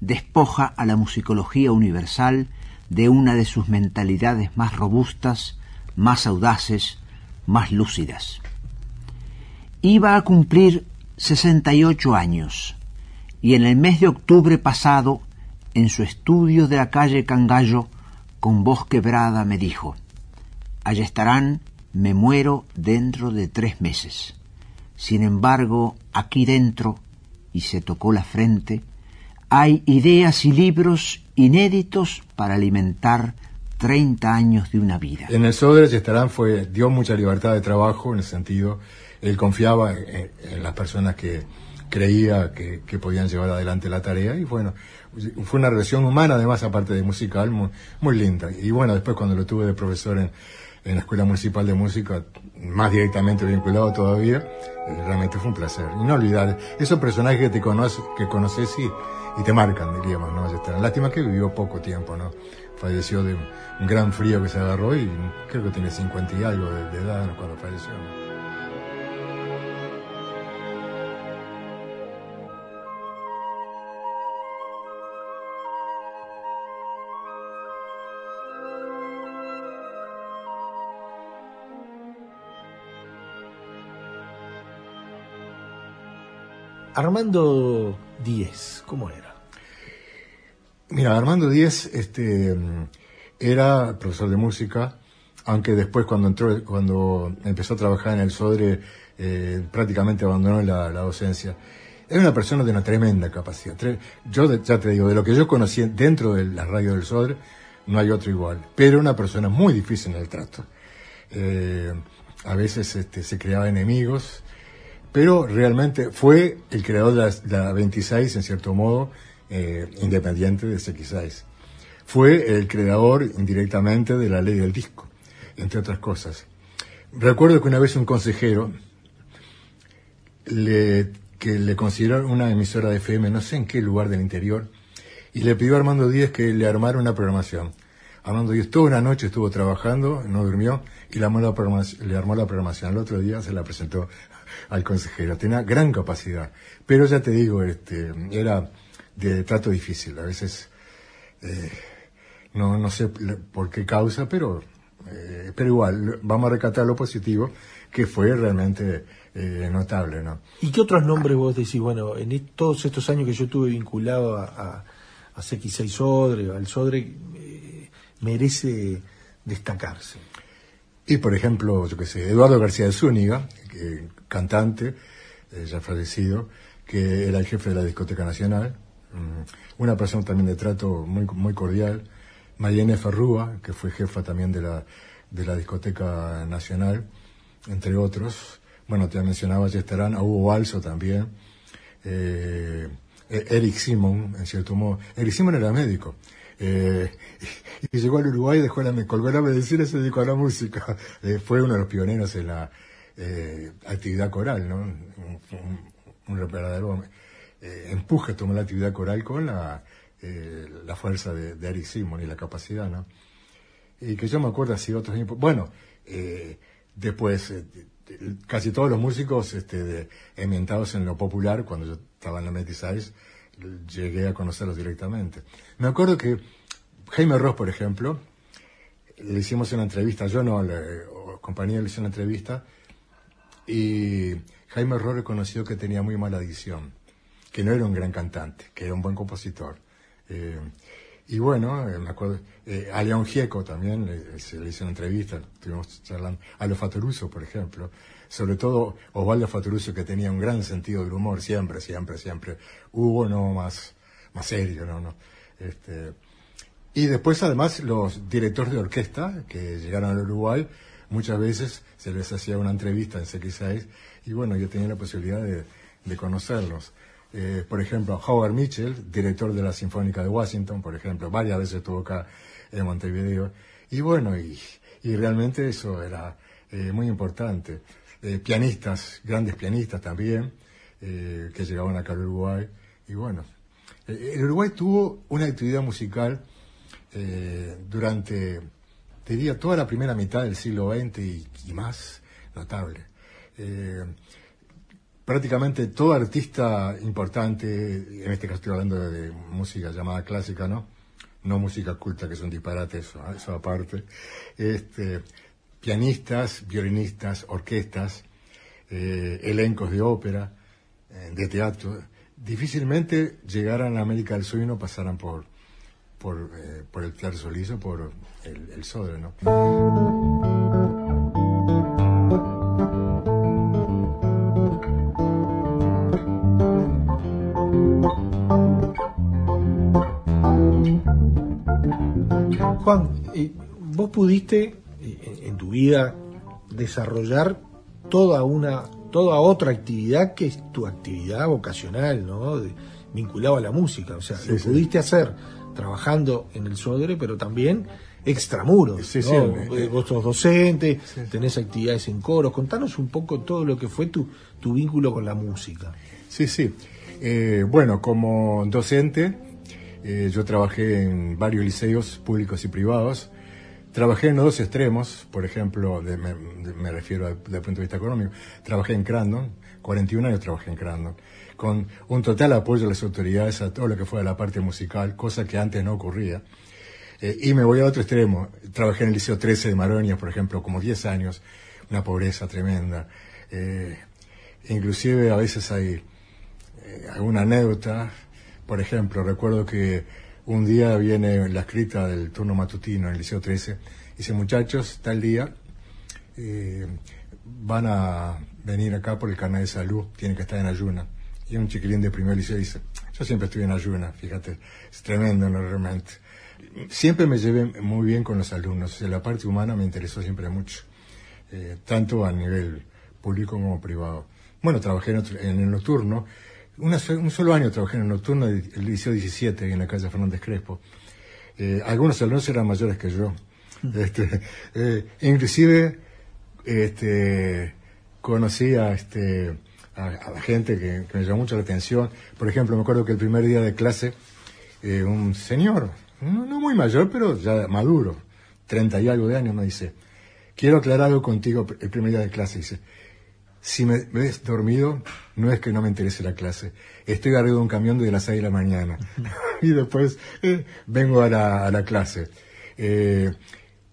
despoja a la musicología universal de una de sus mentalidades más robustas, más audaces, más lúcidas. Iba a cumplir 68 años y en el mes de octubre pasado, en su estudio de la calle Cangallo, con voz quebrada me dijo, Ayestarán, me muero dentro de tres meses. Sin embargo, aquí dentro, y se tocó la frente, hay ideas y libros inéditos para alimentar 30 años de una vida. En el Sodre Estarán fue, dio mucha libertad de trabajo en el sentido, él confiaba en, en las personas que creía que, podían llevar adelante la tarea y bueno, fue una relación humana además aparte de musical muy, linda. Y bueno, después cuando lo tuve de profesor en, en la Escuela Municipal de Música, más directamente vinculado todavía, eh, realmente fue un placer. Y no olvidar, esos personajes que te conoces, que conoces y, y te marcan, diríamos, ¿no? Lástima que vivió poco tiempo, ¿no? Falleció de un gran frío que se agarró y creo que tiene 50 y algo de, edad cuando falleció. Armando Díez, ¿cómo era? Mira, Armando Díez este, era profesor de música, aunque después cuando entró, cuando empezó a trabajar en el Sodre, eh, prácticamente abandonó la, docencia. Era una persona de una tremenda capacidad. Yo ya te digo, de lo que yo conocí dentro de la radio del Sodre, no hay otro igual. Pero una persona muy difícil en el trato. Eh, a veces este, se creaba enemigos, pero realmente fue el creador de la, la 26, en cierto modo, eh, independiente de CX6. Fue el creador indirectamente de la ley del disco, entre otras cosas. Recuerdo que una vez un consejero le, que le consideró una emisora de FM, no sé en qué lugar del interior, y le pidió a Armando Díez que le armara una programación. Armando Díez toda una noche estuvo trabajando, no durmió, y le armó la, le armó la programación. Otro día se la presentó al consejero. Tenía gran capacidad. Pero ya te digo, este, era de trato difícil. A veces, eh, no, no sé por qué causa, pero, eh, pero igual, vamos a recatar lo positivo, que fue realmente eh, notable, ¿no? ¿Y qué otros nombres vos decís? Bueno, en todos estos años que yo estuve vinculado a, a, a CX6 Sodre, al Sodre, eh, merece destacarse. Y por ejemplo, yo qué sé, Eduardo García de Zúñiga, que, cantante, eh, ya fallecido, que era el jefe de la Discoteca Nacional, mm, una persona también de trato muy, muy cordial, Mariene Ferrúa, que fue jefa también de la, de la Discoteca Nacional, entre otros. Bueno, te mencionaba Yesterán, a Hugo Balso también, eh, Eric Simon, en cierto modo. Eric Simon era médico. Eh, y llegó al Uruguay, dejó la, la medicina y se dedicó a la música. Eh, fue uno de los pioneros en la eh, actividad coral, ¿no? Un, un, un verdadero eh, la actividad coral con la, eh, la fuerza de, de Eric Simon y la capacidad, ¿no? Y que yo me acuerdo así otros. Bueno, eh, después, casi todos los músicos este, ambientados en lo popular, cuando yo estaba en la Metis llegué a conocerlos directamente. Me acuerdo que Jaime Ross, por ejemplo, le hicimos una entrevista, yo no, le, compañía le hizo una entrevista, y Jaime Ross reconoció que tenía muy mala adicción, que no era un gran cantante, que era un buen compositor. Eh, y bueno, eh, me acuerdo, eh, a León Gieco también le, se le hizo una entrevista, estuvimos charlando, a los Fatoruso, por ejemplo, sobre todo Osvaldo Fatoruso, que tenía un gran sentido del humor, siempre, siempre, siempre. Hugo no más, más serio, no, no. Este, y después además los directores de orquesta que llegaron al Uruguay, muchas veces se les hacía una entrevista en CX6 y bueno, yo tenía la posibilidad de, conocerlos. Eh, por ejemplo, Howard Mitchell, director de la Sinfónica de Washington, por ejemplo, varias veces estuvo acá en Montevideo. Y bueno, y, realmente eso era eh, muy importante. Eh, pianistas, grandes pianistas también, que llegaban acá al Uruguay. Y bueno, el Uruguay tuvo una actividad musical durante, diría, toda la primera mitad del siglo XX y, más notable prácticamente todo artista importante, en este caso estoy hablando de, música llamada clásica, ¿no? No música culta, que es un disparate, eso, eso aparte. Este, pianistas, violinistas, orquestas, eh, elencos de ópera, eh, de teatro, difícilmente llegaran a América del Sur y no pasaran por, por, eh, por el Claro Solís o por el, el Sodre, ¿no? Juan, eh, vos pudiste eh, en tu vida desarrollar toda una toda otra actividad que es tu actividad vocacional, ¿no? De- vinculado a la música. O sea, Sí, lo sí. pudiste hacer trabajando en el Sodre, pero también extramuros. Sí, ¿no? sí, Eh, Vos sos docente, tenés actividades en coros. Contanos un poco todo lo que fue tu, tu vínculo con la música. Sí, sí. Eh, bueno, como docente, eh, yo trabajé en varios liceos públicos y privados. Trabajé en los dos extremos, por ejemplo, de- me, de- me refiero desde el punto de vista económico. Trabajé en Crandon, 41 años trabajé en Crandon, con un total apoyo de las autoridades a todo lo que fue la parte musical, cosa que antes no ocurría. Eh, y me voy al otro extremo. Trabajé en el Liceo 13 de Maronia, por ejemplo, como 10 años, una pobreza tremenda. Eh, inclusive a veces hay eh, alguna anécdota. Por ejemplo, recuerdo que un día viene la escrita del turno matutino en el Liceo 13. Dice, muchachos, tal día eh, van a venir acá por el carnet de salud, tienen que estar en ayuna. Y un chiquilín de primer liceo dice, yo siempre estoy en ayuna, fíjate, es tremendo ¿no? realmente. Siempre me llevé muy bien con los alumnos, la parte humana me interesó siempre mucho, eh, tanto a nivel público como privado. Bueno, trabajé en, otro- en el nocturno, una un solo año trabajé en el nocturno del el Liceo 17, ahí en la calle Fernández Crespo. Eh, algunos alumnos eran mayores que yo. Este, eh, inclusive este, conocí a, este, a, la gente que, me llamó mucho la atención. Por ejemplo, me acuerdo que el primer día de clase, eh, un señor, no, muy mayor, pero ya maduro, treinta y algo de años, me dice, quiero aclarar algo contigo el primer día de clase. Dice, si me ves dormido, no es que no me interese la clase. Estoy arriba de un camión desde las 6 de la mañana. y después eh, vengo a la, a la clase. Eh,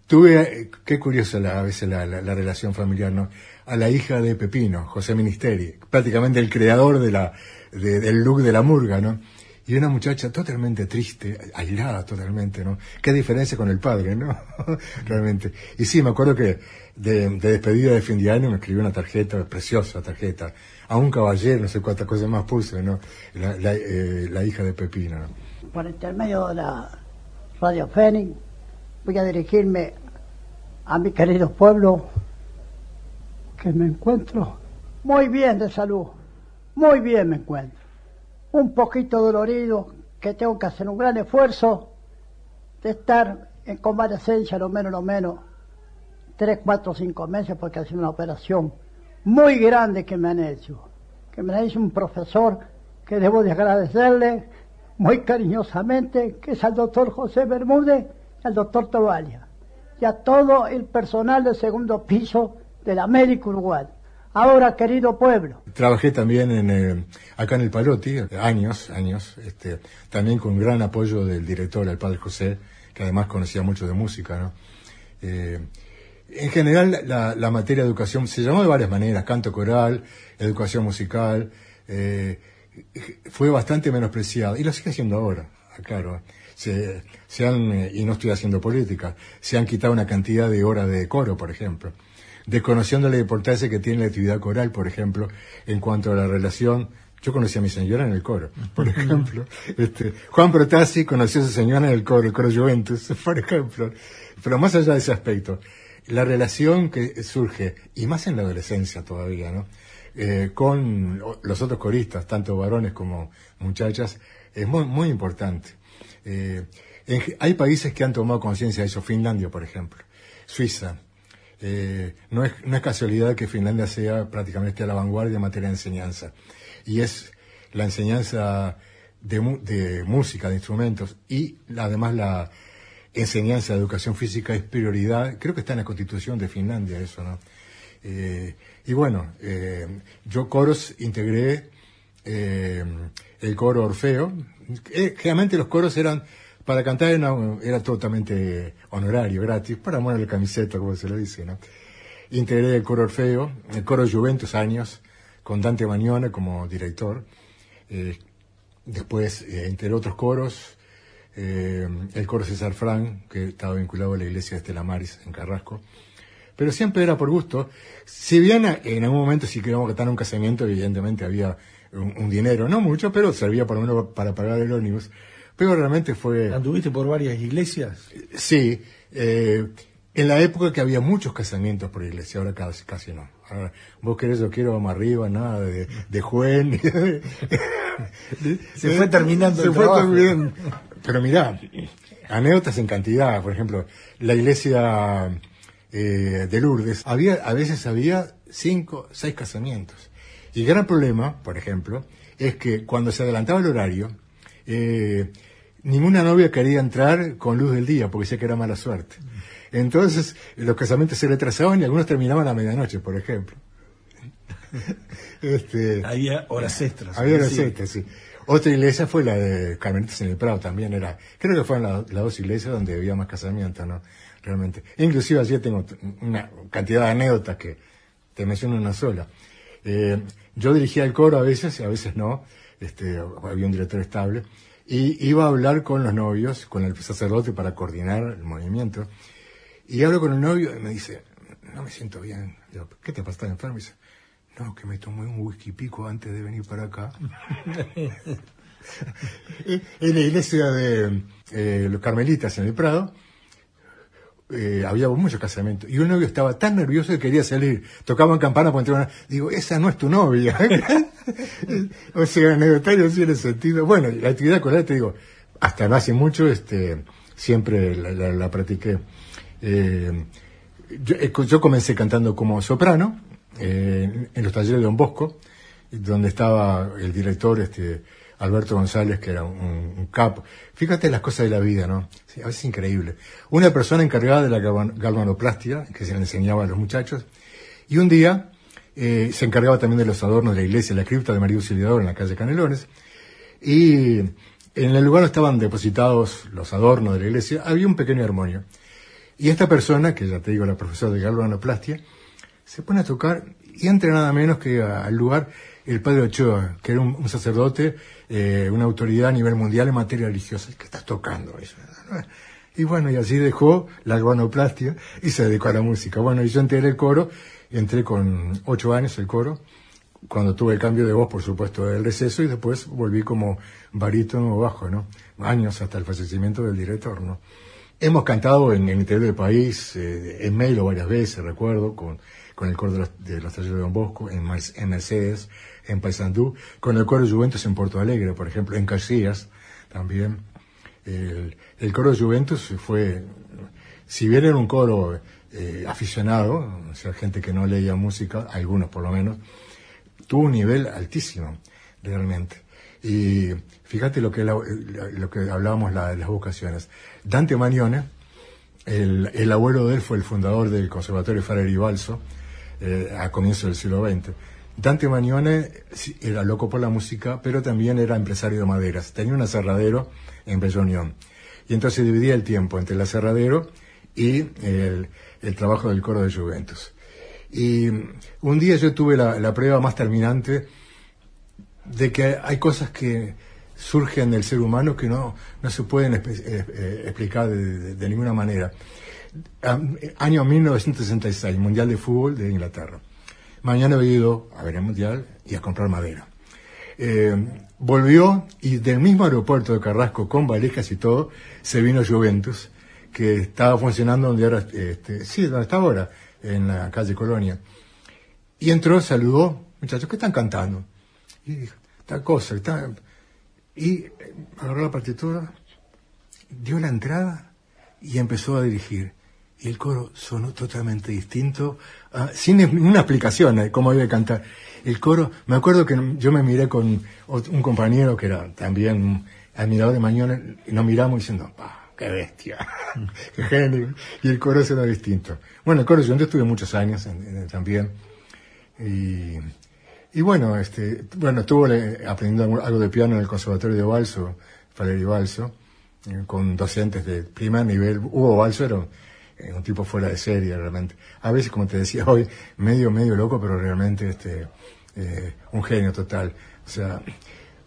tuve, qué curiosa a veces la- la relación familiar, ¿no? A la hija de Pepino, José Ministeri, prácticamente el creador de la, de- del look de la murga, ¿no? Y una muchacha totalmente triste, aislada totalmente, ¿no? Qué diferencia con el padre, ¿no? Realmente. Y sí, me acuerdo que de, de despedida de fin de año me escribió una tarjeta, preciosa tarjeta, a un caballero, no sé cuántas cosas más puse, ¿no? La, eh, hija de Pepino, ¿no? por intermedio de la Radio Fénix, voy a dirigirme a mi querido pueblo, que me encuentro muy bien de salud, muy bien me encuentro. Un poquito dolorido, que tengo que hacer un gran esfuerzo de estar en convalecencia, lo menos, lo menos, tres, cuatro, cinco meses, porque ha sido una operación muy grande que me han hecho, que me la hizo un profesor que debo de agradecerle muy cariñosamente, que es al doctor José Bermúdez y al doctor Tobalia, y a todo el personal del segundo piso de la América Uruguay. Ahora, querido pueblo, Trabajé también en, eh, acá en el Palotti, años, años, este, también con gran apoyo del director, el padre José, que además conocía mucho de música. Eh, en general, la, materia de educación se llamó de varias maneras, canto coral, educación musical, eh, fue bastante menospreciada, y lo sigue siendo ahora, claro. Se han, eh, y no estoy haciendo política, se han quitado una cantidad de horas de coro, por ejemplo desconociendo la importancia que tiene la actividad coral, por ejemplo, en cuanto a la relación. Yo conocí a mi señora en el coro, por ejemplo. Este, Juan Protasi conoció a su señora en el coro, el coro Juventus, por ejemplo. Pero más allá de ese aspecto, la relación que surge, y más en la adolescencia todavía, ¿no? Eh, con los otros coristas, tanto varones como muchachas, es muy, muy importante. Eh, en- hay países que han tomado conciencia de eso, Finlandia, por ejemplo, Suiza, eh, no, es, no es casualidad que Finlandia sea prácticamente a la vanguardia en materia de enseñanza. Y es la enseñanza de, de música, de instrumentos, y además la enseñanza de educación física es prioridad. Creo que está en la constitución de Finlandia eso, ¿no? Eh, y bueno, eh, yo coros integré eh, el coro Orfeo. Eh, generalmente los coros eran, para cantar era, totalmente honorario, gratis, para poner la camiseta, como se le dice, ¿no? Integré el coro Orfeo, el coro Juventus años, con Dante Magnone como director. Eh, después, eh, entre otros coros, eh, el coro César Fran, que estaba vinculado a la iglesia de Estela Maris en Carrasco. Pero siempre era por gusto. Si bien eh, en algún momento si queríamos cantar un casamiento, evidentemente había un, un dinero, no mucho, pero servía por lo menos para pagar el ómnibus. Pero realmente fue... ¿Anduviste por varias iglesias? Sí, eh, En la época que había muchos casamientos por iglesia, ahora casi, casi no. Ahora, vos querés, yo quiero, vamos arriba, nada de, de Juan. Se fue terminando Se el fue trabajo. terminando. Pero mirá, anécdotas en cantidad. Por ejemplo, la iglesia eh, de Lourdes, había, a veces había cinco, seis casamientos. Y el gran problema, por ejemplo, es que cuando se adelantaba el horario, eh, ninguna novia quería entrar con luz del día porque decía que era mala suerte. Entonces, los casamientos se retrasaban y algunos terminaban a medianoche, por ejemplo. Este, Había horas extras. había horas Sí. extras, sí. Otra iglesia fue la de Carmelitas en el Prado, también era, creo que fueron la- las dos iglesias donde había más casamientos, ¿no? Realmente. Inclusive allí tengo una cantidad de anécdotas que te menciono una sola. Eh, yo dirigía el coro a veces y a veces no, este, había un director estable, y iba a hablar con los novios, con el sacerdote para coordinar el movimiento, y hablo con el novio y me dice, no me siento bien. Digo, ¿qué te pasa? ¿Estás enfermo? Y dice, no, que me tomé un whisky pico antes de venir para acá. en la iglesia de eh, los Carmelitas en el Prado, eh, había muchos casamientos. Y un novio estaba tan nervioso que quería salir. Tocaban campana por entrar. Digo, esa no es tu novia. o sea, anecdotario sí en ese sentido. Bueno, la actividad coral, te digo, hasta no hace mucho, este, siempre la, la- la practiqué. Eh, yo, eh, yo comencé cantando como soprano eh, en los talleres de Don Bosco, donde estaba el director este Alberto González, que era un, capo. Fíjate las cosas de la vida, ¿no? A veces es increíble. Una persona encargada de la galvan- galvanoplastia, que se le enseñaba a los muchachos, y un día eh, se encargaba también de los adornos de la iglesia, la cripta de María Auxiliadora en la calle Canelones, y en el lugar donde estaban depositados los adornos de la iglesia había un pequeño armonio. Y esta persona, que ya te digo, la profesora de galvanoplastia, se pone a tocar y entra nada menos que al lugar el padre Ochoa, que era un, sacerdote, eh, una autoridad a nivel mundial en materia religiosa. ¿Qué estás tocando? Eso, Y bueno, y así dejó la galvanoplastia y se dedicó a la música. Bueno, y yo entré en el coro, entré con ocho años el coro, cuando tuve el cambio de voz, por supuesto, del receso, y después volví como barítono bajo, ¿no? Años hasta el fallecimiento del director, ¿no? Hemos cantado en el interior del país, eh, en Melo varias veces, recuerdo, con, con el coro de los, de de Don Bosco, en Mercedes, en Paysandú, con el coro Juventus en Porto Alegre, por ejemplo, en Casillas también. El, coro Juventus fue, si bien era un coro eh, aficionado, o sea, gente que no leía música, algunos por lo menos, tuvo un nivel altísimo, realmente. Y fíjate lo que, la- lo que hablábamos las vocaciones. Dante Manione, el, el abuelo de él fue el fundador del Conservatorio Ferrer y Balso, eh, a comienzos del siglo XX. Dante Manione sí, era loco por la música, pero también era empresario de maderas. Tenía un aserradero en Bella Unión. Y entonces dividía el tiempo entre el aserradero y el, trabajo del coro de Juventus. Y un día yo tuve la, prueba más terminante de que hay cosas que surgen del ser humano que no, no se pueden eh, eh, explicar de, de- ninguna manera. Año 1966, Mundial de Fútbol de Inglaterra. Mañana he ido a ver el Mundial y a comprar madera. Eh, volvió y del mismo aeropuerto de Carrasco, con valijas y todo, se vino Juventus, que estaba funcionando donde ahora, este, sí, donde está ahora, en la calle Colonia. Y entró, saludó, muchachos, ¿qué están cantando? Y dijo, tal cosa, está... Y eh, agarró la partitura, dio la entrada y empezó a dirigir. Y el coro sonó totalmente distinto, ah, sin ninguna explicación de cómo debe cantar. El coro, me acuerdo que yo me miré con un compañero que era también admirador de Mañona, y nos miramos diciendo, "Pa, qué bestia, qué genio. Y el coro sonó distinto. Bueno, el coro yo estuve muchos años también. Y, y bueno, este, bueno, estuve eh, aprendiendo algo- de piano en el Conservatorio de Balso, Valerio Balso, eh, con docentes de primer nivel. Hugo Balso era eh, un tipo fuera de serie realmente. A veces, como te decía hoy, medio, medio loco, pero realmente este, eh, un genio total. O sea,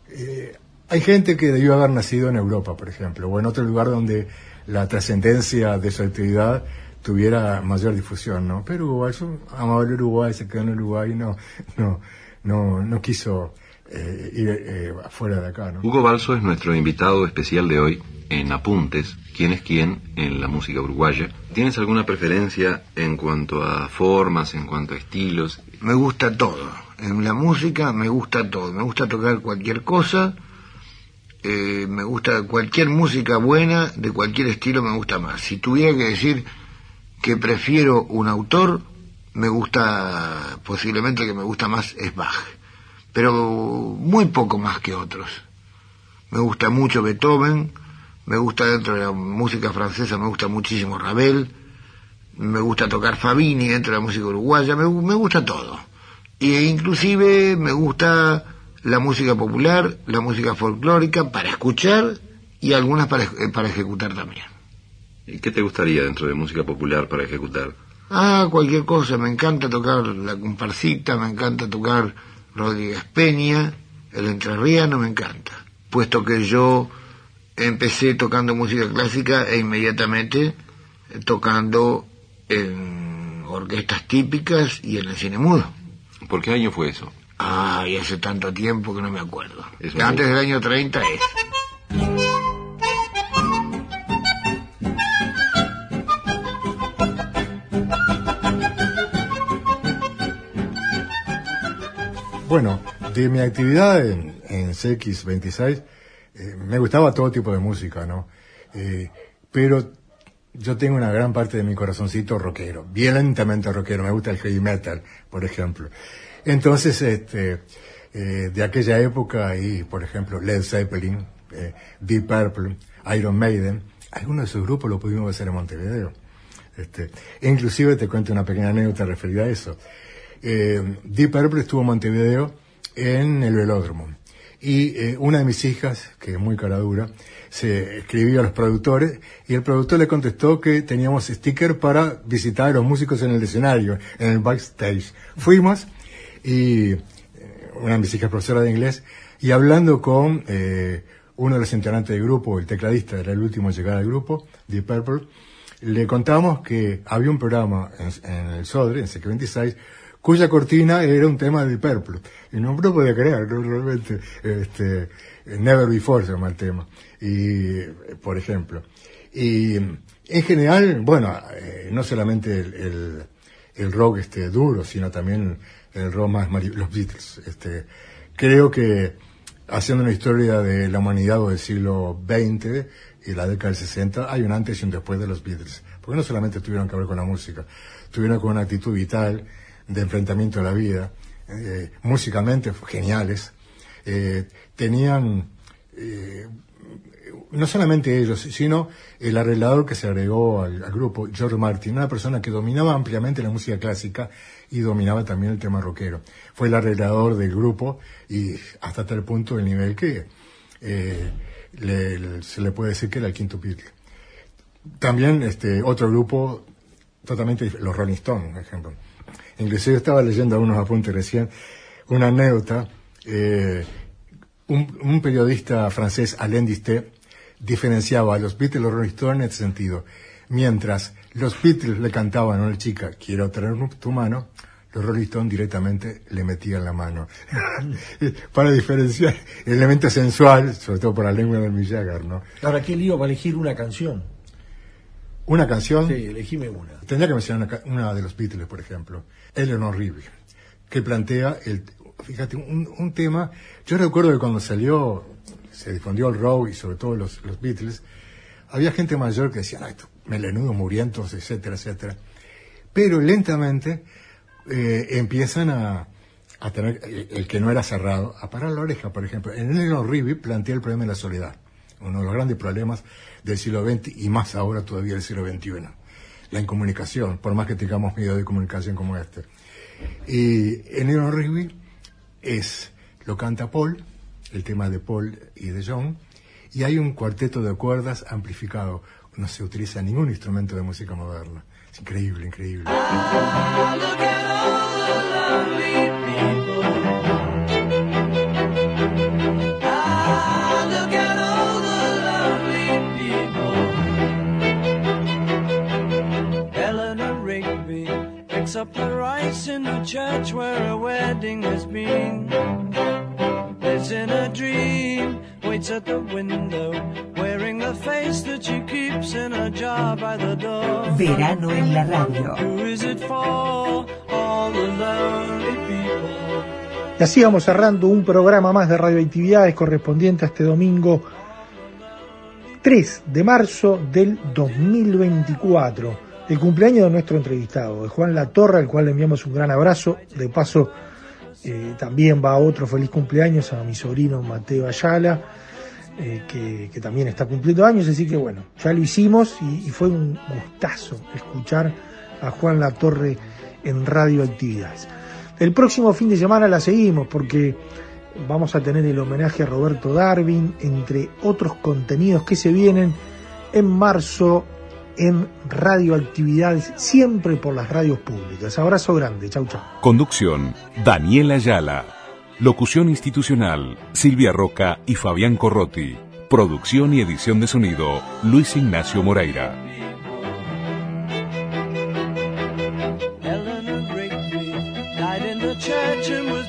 eh, hay gente que debió haber nacido en Europa, por ejemplo, o en otro lugar donde la trascendencia de su actividad tuviera mayor difusión, ¿no? Pero amaba el Uruguay, se quedó en Uruguay no, no, no, no quiso eh, ir eh, afuera de acá, ¿no? Hugo Balso es nuestro invitado especial de hoy en apuntes quién es quién en la música uruguaya. ¿Tienes alguna preferencia en cuanto a formas, en cuanto a estilos? Me gusta todo. En la música me gusta todo. Me gusta tocar cualquier cosa. eh, me gusta cualquier música buena, de cualquier estilo me gusta más. Si tuviera que decir que prefiero un autor, me gusta, posiblemente el que me gusta más es Bach. Pero muy poco más que otros. Me gusta mucho Beethoven, me gusta dentro de la música francesa, me gusta muchísimo Ravel, me gusta tocar Fabini dentro de la música uruguaya, me, me gusta todo. E inclusive me gusta la música popular, la música folclórica para escuchar y algunas para, eh, para ejecutar también. ¿Y qué te gustaría dentro de música popular para ejecutar? Ah, cualquier cosa, me encanta tocar la comparsita, me encanta tocar Rodríguez Peña, el entrerriano me encanta. Puesto que yo empecé tocando música clásica e inmediatamente tocando en orquestas típicas y en el cine mudo. ¿Por qué año fue eso? Ay, hace tanto tiempo que no me acuerdo. Antes del año 30 es. Bueno, de mi actividad en, en CX26, eh, me gustaba todo tipo de música, ¿no? Eh, pero yo tengo una gran parte de mi corazoncito rockero, violentamente rockero, me gusta el heavy metal, por ejemplo. Entonces, este, eh, de aquella época, y por ejemplo, Led Zeppelin, eh, Deep Purple, Iron Maiden, algunos de sus grupos lo pudimos hacer en Montevideo. Este, e inclusive te cuento una pequeña anécdota referida a eso. Eh, Deep Purple estuvo en Montevideo en el velódromo. Y eh, una de mis hijas, que es muy cara dura, se escribió a los productores y el productor le contestó que teníamos sticker para visitar a los músicos en el escenario, en el backstage. Fuimos y eh, una de mis hijas profesora de inglés y hablando con uno de los integrantes del grupo, el tecladista, era el último en llegar al grupo, Deep Purple, le contamos que había un programa en, en el Sodre, en CQ26, cuya cortina era un tema de Purple. Y no no podía creer, ¿no? realmente, este, Never Before se llama el tema. Y, por ejemplo. Y, en general, bueno, eh, no solamente el, el, el rock este duro, sino también el rock más, los Beatles. Este, creo que, haciendo una historia de la humanidad o del siglo XX y la década del 60, hay un antes y un después de los Beatles. Porque no solamente tuvieron que ver con la música, tuvieron con una actitud vital, de enfrentamiento a la vida, eh, músicamente geniales, eh, tenían eh, no solamente ellos, sino el arreglador que se agregó al, grupo, George Martin, una persona que dominaba ampliamente la música clásica y dominaba también el tema rockero. Fue el arreglador del grupo y hasta tal punto el nivel que se le puede decir que era el quinto Beatle. También este otro grupo totalmente los Rolling Stones, por ejemplo. Inclusive estaba leyendo algunos apuntes recién, una anécdota, eh, un, un periodista francés, Alain Disté, diferenciaba a los Beatles y los Rolling Stones en este sentido. Mientras los Beatles le cantaban a una chica, quiero tener tu mano, los Rolling Stones directamente le metían la mano. Para diferenciar el elemento sensual, sobre todo por la lengua de Mick Jagger, ¿no? Ahora, qué lío para elegir una canción. Una canción. Sí, elegime una. Tendría que mencionar una, una de los Beatles, por ejemplo, Eleanor Rigby, que plantea el, fíjate, un, un tema. Yo recuerdo que cuando salió, se difundió el rock y sobre todo los, los Beatles, había gente mayor que decía, estos melenudos murientos, etcétera, etcétera. Pero lentamente eh, empiezan a, a tener, el, el que no era cerrado, a parar la oreja, por ejemplo. En Eleanor Rigby plantea el problema de la soledad, uno de los grandes problemas del siglo XX y más ahora todavía del siglo XXI. La incomunicación, por más que tengamos medios de comunicación como este. Y en Eleanor Rigby es, lo canta Paul, el tema de Paul y de John, y hay un cuarteto de cuerdas amplificado. No se utiliza ningún instrumento de música moderna. Es increíble, increíble. Picks up the rice in the church where a wedding has been. Lives in a dream waits at the window, wearing the face that she keeps in a jar by the door. Verano en la radio. Who is it for? All the lonely people. Y así vamos cerrando un programa más de radioactividades correspondiente a este domingo 3 de marzo del 2024, el cumpleaños de nuestro entrevistado, de Juan Latorre, al cual le enviamos un gran abrazo. De paso, eh, también va otro feliz cumpleaños a mi sobrino Mateo Ayala, eh, que, también está cumpliendo años, así que bueno, ya lo hicimos y, y fue un gustazo escuchar a Juan Latorre en radioactividades. El próximo fin de semana la seguimos porque vamos a tener el homenaje a Roberto Darwin, entre otros contenidos que se vienen en marzo en radioactividades, siempre por las radios públicas. Abrazo grande, chau chau. Conducción, Daniela Ayala. Locución institucional, Silvia Roca y Fabián Corrotti. Producción y edición de sonido, Luis Ignacio Moreira. Church and